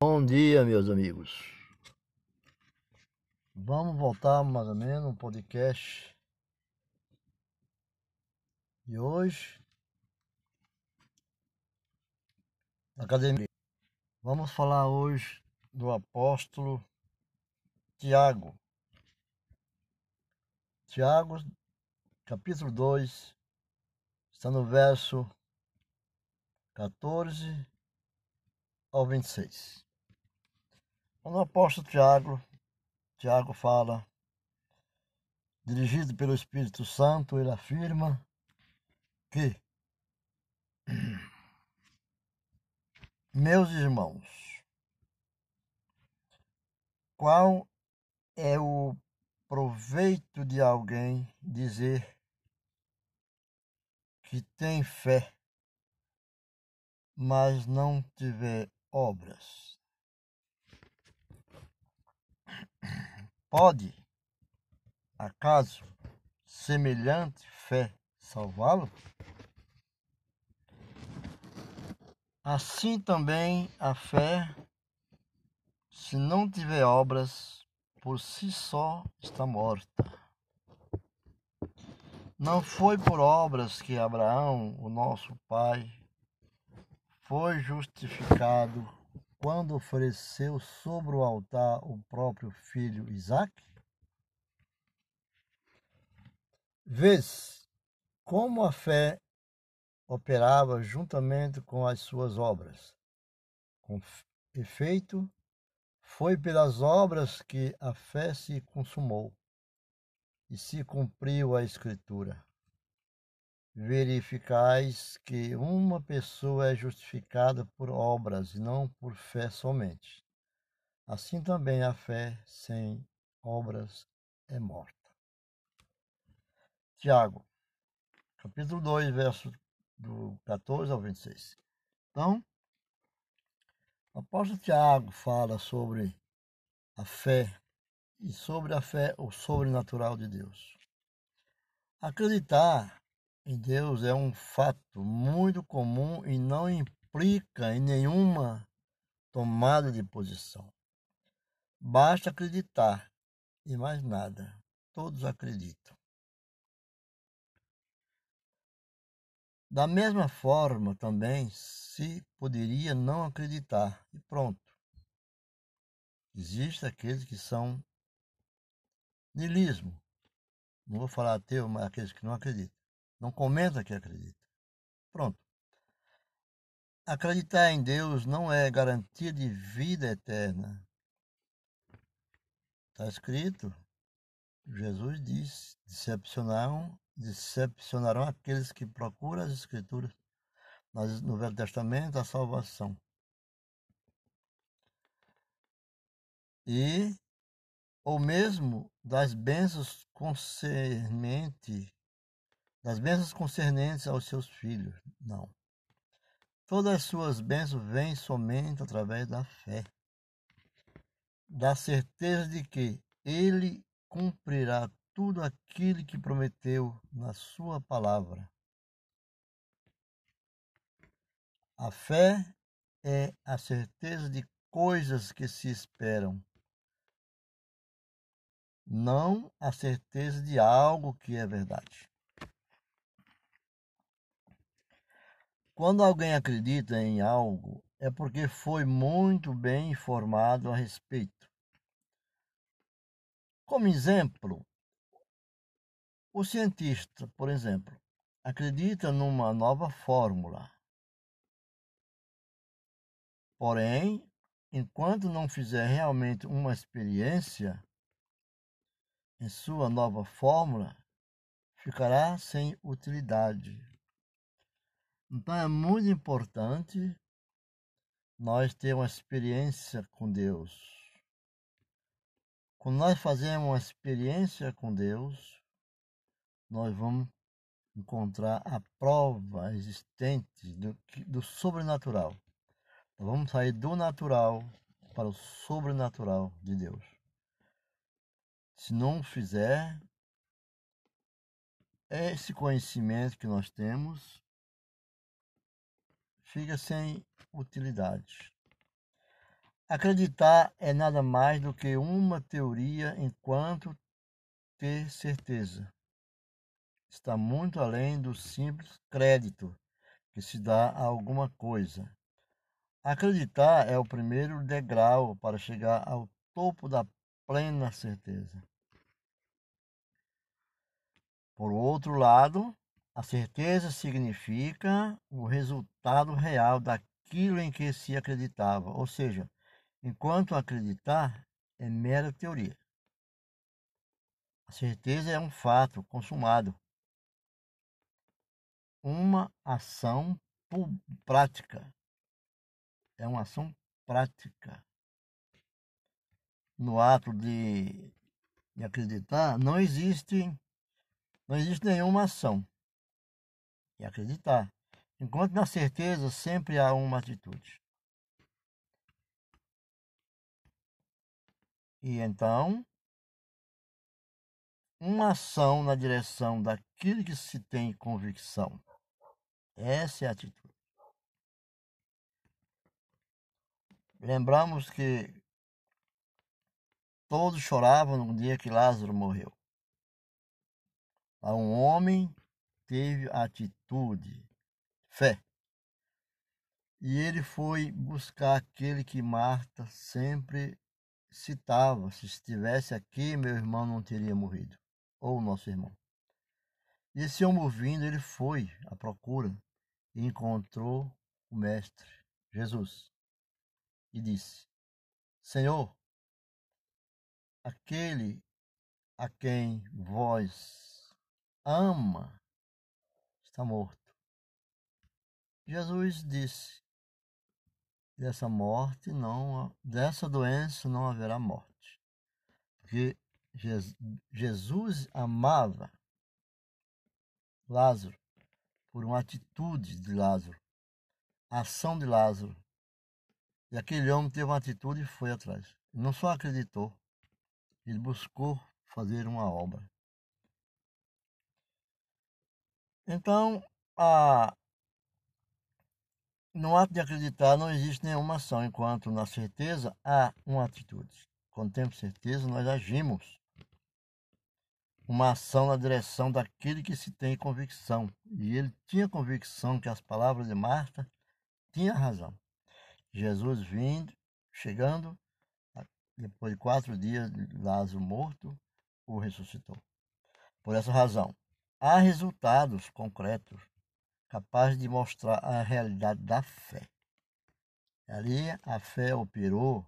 Bom dia, meus amigos. Vamos voltar mais ou menos um podcast. E hoje, academia, vamos falar hoje do apóstolo Tiago. Tiago, capítulo 2, está no verso 14 ao 26. Quando o apóstolo Tiago, Tiago fala, dirigido pelo Espírito Santo, ele afirma que meus irmãos, qual é o proveito de alguém dizer que tem fé, mas não tiver obras? Pode, acaso, semelhante fé salvá-lo? Assim também a fé, se não tiver obras, por si só está morta. Não foi por obras que Abraão, o nosso pai, foi justificado quando ofereceu sobre o altar o próprio filho Isaac? Vês como a fé operava juntamente com as suas obras. Com efeito, foi pelas obras que a fé se consumou e se cumpriu a Escritura. Verificais que uma pessoa é justificada por obras e não por fé somente. Assim também a fé sem obras é morta. Tiago, capítulo 2, verso do 14 ao 26. Então, o apóstolo Tiago fala sobre a fé e sobre a fé, o sobrenatural de Deus. Acreditar em Deus é um fato muito comum e não implica em nenhuma tomada de posição. Basta acreditar e mais nada. Todos acreditam. Da mesma forma, também se poderia não acreditar e pronto. Existem aqueles que são nilismo. Não vou falar ateu, mas aqueles que não acreditam. Não comenta que acredita. Pronto. Acreditar em Deus não é garantia de vida eterna. Está escrito. Jesus disse: decepcionaram decepcionarão aqueles que procuram as Escrituras no Velho Testamento a salvação. E ou mesmo das bênçãos concernente das bênçãos concernentes aos seus filhos. Não. Todas as suas bênçãos vêm somente através da fé, da certeza de que ele cumprirá tudo aquilo que prometeu na Sua palavra. A fé é a certeza de coisas que se esperam, não a certeza de algo que é verdade. Quando alguém acredita em algo, é porque foi muito bem informado a respeito. Como exemplo, o cientista, por exemplo, acredita numa nova fórmula. Porém, enquanto não fizer realmente uma experiência em sua nova fórmula, ficará sem utilidade. Então é muito importante nós ter uma experiência com Deus. Quando nós fazemos uma experiência com Deus, nós vamos encontrar a prova existente do, do sobrenatural. Então, vamos sair do natural para o sobrenatural de Deus. Se não fizer, esse conhecimento que nós temos fica sem utilidade. Acreditar é nada mais do que uma teoria enquanto ter certeza. Está muito além do simples crédito que se dá a alguma coisa. Acreditar é o primeiro degrau para chegar ao topo da plena certeza. Por outro lado, a certeza significa o resultado real daquilo em que se acreditava, ou seja, enquanto acreditar é mera teoria. A certeza é um fato consumado, uma ação prática. É uma ação prática. No ato de, de acreditar, não existe, não existe nenhuma ação. E acreditar. Enquanto na certeza sempre há uma atitude. E então, uma ação na direção daquilo que se tem convicção. Essa é a atitude. Lembramos que todos choravam no dia que Lázaro morreu. Um homem teve atitude, fé. E ele foi buscar aquele que Marta sempre citava: se estivesse aqui, meu irmão não teria morrido, ou nosso irmão. E esse homem ouvindo, ele foi à procura e encontrou o Mestre, Jesus, e disse: Senhor, aquele a quem vós ama está morto. Jesus disse: dessa morte não, dessa doença não haverá morte. Porque Jesus amava Lázaro por uma atitude de Lázaro, ação de Lázaro. E aquele homem teve uma atitude e foi atrás. não só acreditou, ele buscou fazer uma obra. Então, a, no ato de acreditar não existe nenhuma ação, enquanto na certeza há uma atitude. Quando temos certeza, nós agimos. Uma ação na direção daquele que se tem convicção. E ele tinha convicção que as palavras de Marta tinham razão. Jesus vindo, chegando, depois de quatro dias, Lázaro morto, o ressuscitou. Por essa razão, há resultados concretos capaz de mostrar a realidade da fé. Ali a fé operou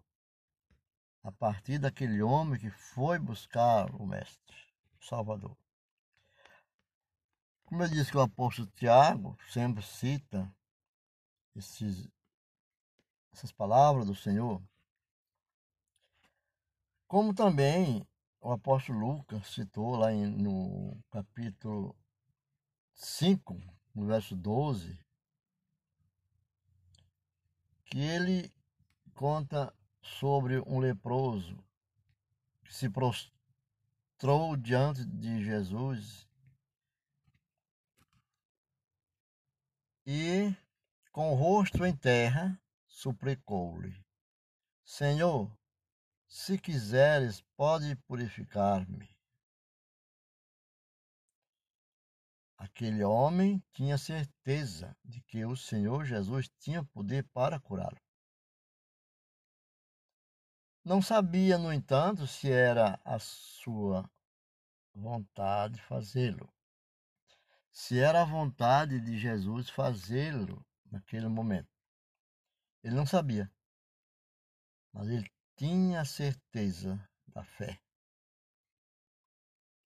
a partir daquele homem que foi buscar o Mestre, o Salvador. Como eu disse que o apóstolo Tiago sempre cita esses, essas palavras do Senhor, como também o apóstolo Lucas citou lá em, no capítulo 5, no verso 12, que ele conta sobre um leproso que se prostrou diante de Jesus e, com o rosto em terra, suplicou-lhe: Senhor, se quiseres, pode purificar-me. Aquele homem tinha certeza de que o Senhor Jesus tinha poder para curá-lo. Não sabia, no entanto, se era a sua vontade fazê-lo. Se era a vontade de Jesus fazê-lo naquele momento. Ele não sabia, mas ele tinha certeza da fé.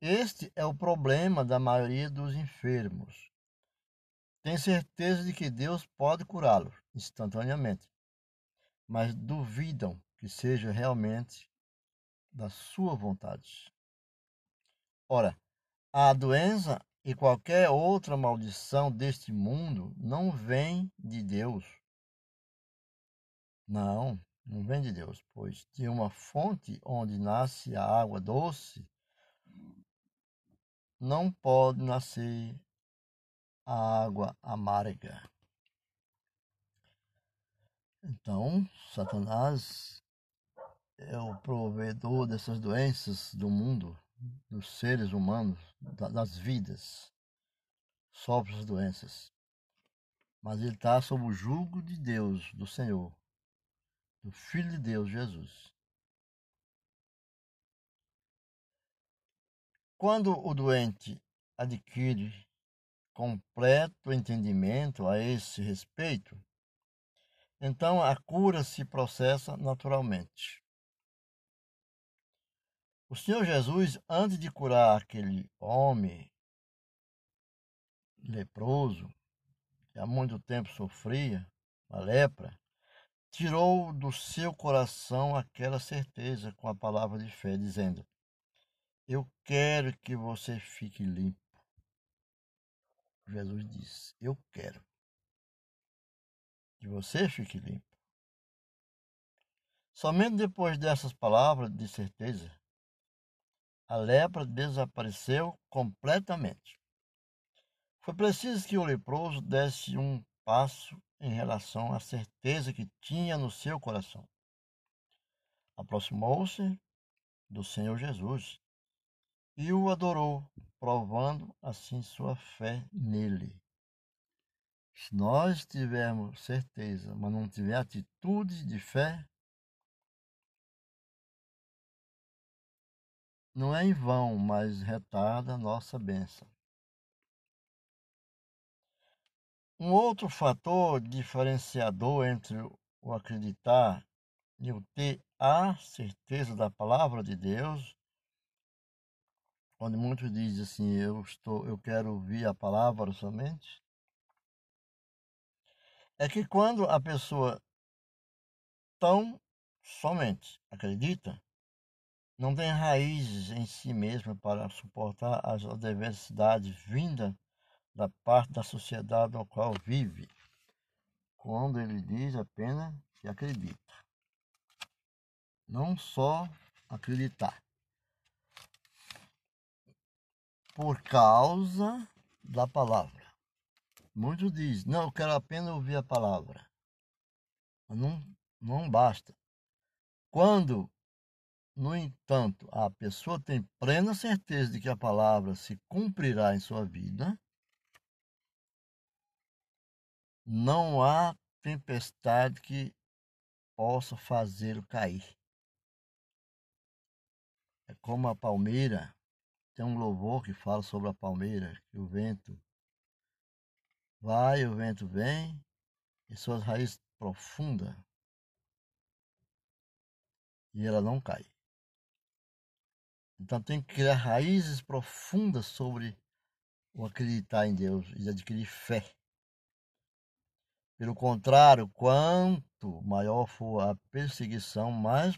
Este é o problema da maioria dos enfermos. Tem certeza de que Deus pode curá-los instantaneamente, mas duvidam que seja realmente da sua vontade. Ora, a doença e qualquer outra maldição deste mundo não vem de Deus. Não, não vem de Deus, pois de uma fonte onde nasce a água doce não pode nascer a água amarga. Então, Satanás é o provedor dessas doenças do mundo, dos seres humanos, das vidas, sofre as doenças. Mas ele está sob o jugo de Deus, do Senhor, do Filho de Deus, Jesus. Quando o doente adquire completo entendimento a esse respeito, então a cura se processa naturalmente. O Senhor Jesus, antes de curar aquele homem leproso, que há muito tempo sofria a lepra, tirou do seu coração aquela certeza com a palavra de fé, dizendo: Eu quero que você fique limpo. Jesus disse: Eu quero que você fique limpo. Somente depois dessas palavras de certeza, a lepra desapareceu completamente. Foi preciso que o leproso desse um passo em relação à certeza que tinha no seu coração. Aproximou-se do Senhor Jesus e o adorou, provando assim sua fé nele. Se nós tivermos certeza, mas não tiver atitude de fé, não é em vão, mas retarda a nossa bênção. Um outro fator diferenciador entre o acreditar e o ter a certeza da palavra de Deus, onde muitos dizem assim, eu estou, eu quero ouvir a palavra somente, é que quando a pessoa tão somente acredita, não tem raízes em si mesma para suportar as adversidades vindas da parte da sociedade na qual vive, quando ele diz apenas que acredita. Não só acreditar. Por causa da palavra. Muitos dizem, não, eu quero apenas ouvir a palavra. Não, não basta. Quando, no entanto, a pessoa tem plena certeza de que a palavra se cumprirá em sua vida, não há tempestade que possa fazê-lo cair. É como a palmeira, tem um louvor que fala sobre a palmeira, que o vento vai, o vento vem, e suas raízes profundas, e ela não cai. Então tem que criar raízes profundas sobre o acreditar em Deus e adquirir fé. Pelo contrário, quanto maior for a perseguição, mais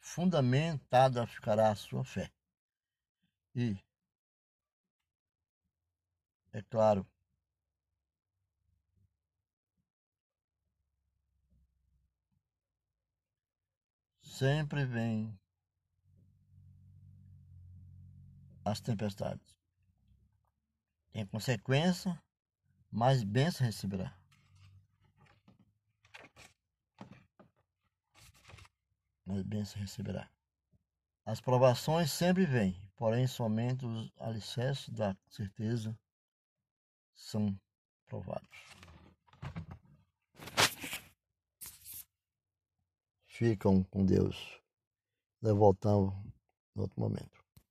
fundamentada ficará a sua fé. E, é claro, sempre vem as tempestades. Em consequência, mais bênção receberá. mais bênção receberá. As provações sempre vêm, porém somente os alicerces da certeza são provados. Ficam com Deus. Voltamos no outro momento.